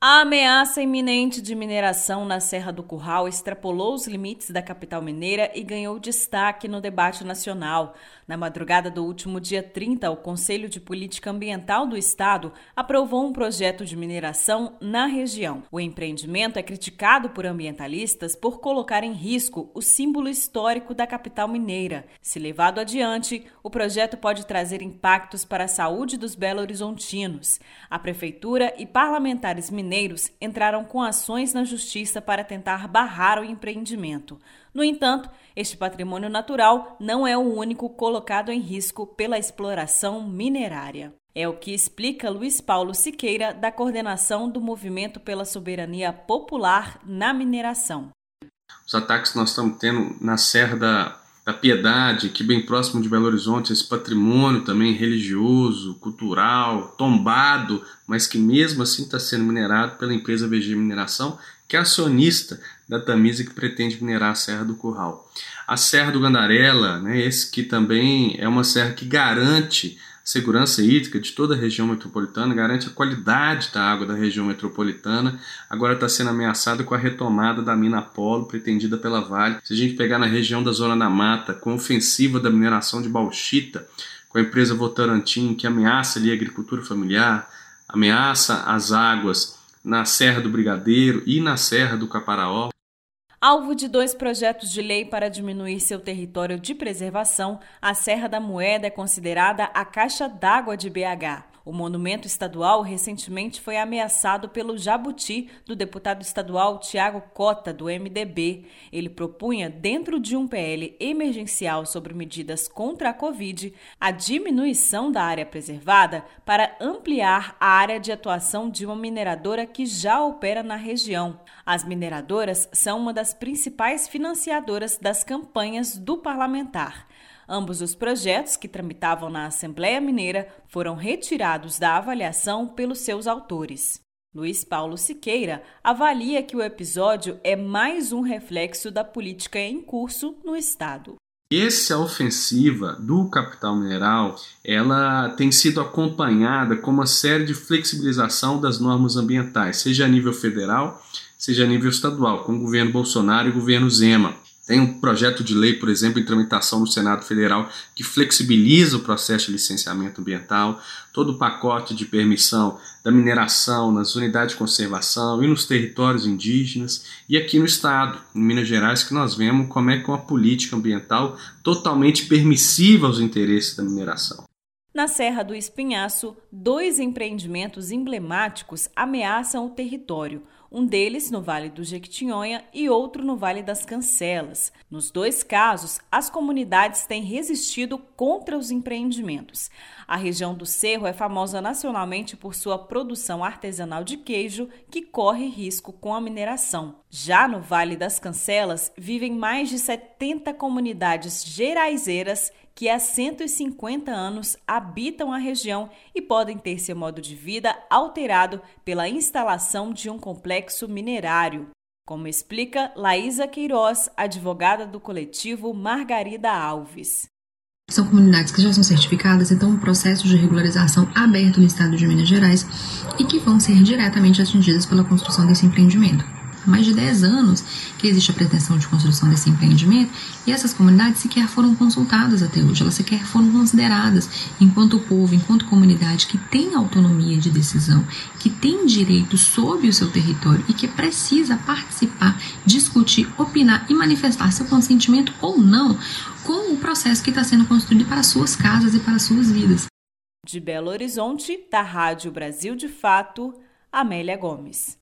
A ameaça iminente de mineração na Serra do Curral extrapolou os limites da capital mineira e ganhou destaque no debate nacional. Na madrugada do último dia 30, o Conselho de Política Ambiental do Estado aprovou um projeto de mineração na região. O empreendimento é criticado por ambientalistas por colocar em risco o símbolo histórico da capital mineira. Se levado adiante, o projeto pode trazer impactos para a saúde dos belo-horizontinos. A prefeitura e parlamentares mineiros mineiros entraram com ações na justiça para tentar barrar o empreendimento. No entanto, este patrimônio natural não é o único colocado em risco pela exploração minerária. É o que explica Luiz Paulo Siqueira, da coordenação do Movimento pela Soberania Popular na Mineração. Os ataques que nós estamos tendo na Serra da da Piedade, que bem próximo de Belo Horizonte, esse patrimônio também religioso, cultural, tombado, mas que mesmo assim está sendo minerado pela empresa VG Mineração, que é acionista da Tamisa que pretende minerar a Serra do Curral. A Serra do Gandarela, né, esse que também é uma serra que garante segurança hídrica de toda a região metropolitana, garante a qualidade da água da região metropolitana, agora está sendo ameaçada com a retomada da mina Apolo, pretendida pela Vale. Se a gente pegar na região da Zona da Mata, com a ofensiva da mineração de bauxita, com a empresa Votorantim, que ameaça ali a agricultura familiar, ameaça as águas na Serra do Brigadeiro e na Serra do Caparaó, Alvo de dois projetos de lei para diminuir seu território de preservação, a Serra da Moeda é considerada a caixa d'água de BH. O monumento estadual recentemente foi ameaçado pelo jabuti do deputado estadual Tiago Cota, do MDB. Ele propunha, dentro de um PL emergencial sobre medidas contra a Covid, a diminuição da área preservada para ampliar a área de atuação de uma mineradora que já opera na região. As mineradoras são uma das principais financiadoras das campanhas do parlamentar. Ambos os projetos que tramitavam na Assembleia Mineira foram retirados da avaliação pelos seus autores. Luiz Paulo Siqueira avalia que o episódio é mais um reflexo da política em curso no Estado. Essa ofensiva do capital mineral, ela tem sido acompanhada com uma série de flexibilização das normas ambientais, seja a nível federal, seja a nível estadual, com o governo Bolsonaro e o governo Zema. Tem um projeto de lei, por exemplo, em tramitação no Senado Federal que flexibiliza o processo de licenciamento ambiental, todo o pacote de permissão da mineração nas unidades de conservação e nos territórios indígenas, e aqui no estado, em Minas Gerais, que nós vemos como é que uma política ambiental totalmente permissiva aos interesses da mineração. Na Serra do Espinhaço, dois empreendimentos emblemáticos ameaçam o território um deles no Vale do Jequitinhonha e outro no Vale das Cancelas. Nos dois casos, as comunidades têm resistido contra os empreendimentos. A região do Cerro é famosa nacionalmente por sua produção artesanal de queijo, que corre risco com a mineração. Já no Vale das Cancelas, vivem mais de 70 comunidades geraizeiras que há 150 anos habitam a região e podem ter seu modo de vida alterado pela instalação de um complexo minerário. Como explica Laísa Queiroz, advogada do coletivo Margarida Alves. São comunidades que já são certificadas, então um processo de regularização aberto no estado de Minas Gerais e que vão ser diretamente atingidas pela construção desse empreendimento mais de 10 anos que existe a pretensão de construção desse empreendimento e essas comunidades sequer foram consultadas até hoje, elas sequer foram consideradas enquanto povo, enquanto comunidade que tem autonomia de decisão, que tem direito sobre o seu território e que precisa participar, discutir, opinar e manifestar seu consentimento ou não com o processo que está sendo construído para suas casas e para suas vidas. De Belo Horizonte, da Rádio Brasil de Fato, Amélia Gomes.